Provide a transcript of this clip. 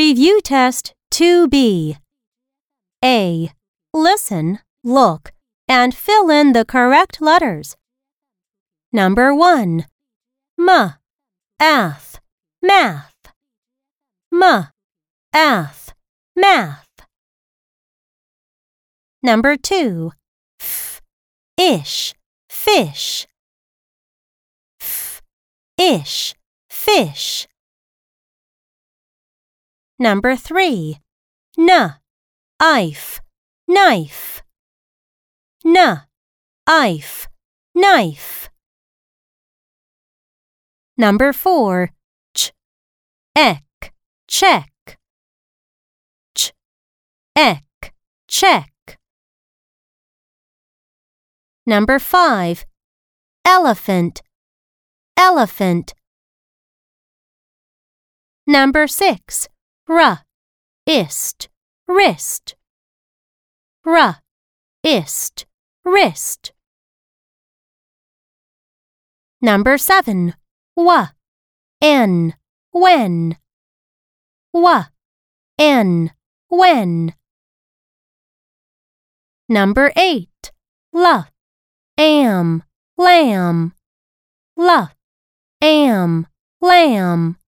Review Test 2B. A. Listen, look, and fill in the correct letters. Number 1. M. Ath. Math. M. Ath. Math. Number 2. F. Ish. Fish. F. Ish. Fish. Number 3. N. Ife. Knife. N. Ife. Knife. Number 4. Ch. Ek. Check. Ch. Ek. Check. Number 5. Elephant. Elephant. Number 6. R. Ist. Wrist. R. Ist. Wrist. Number 7. W. N. When. W. N. When. Number 8. L. Am. Lamb. L. Am. Lamb.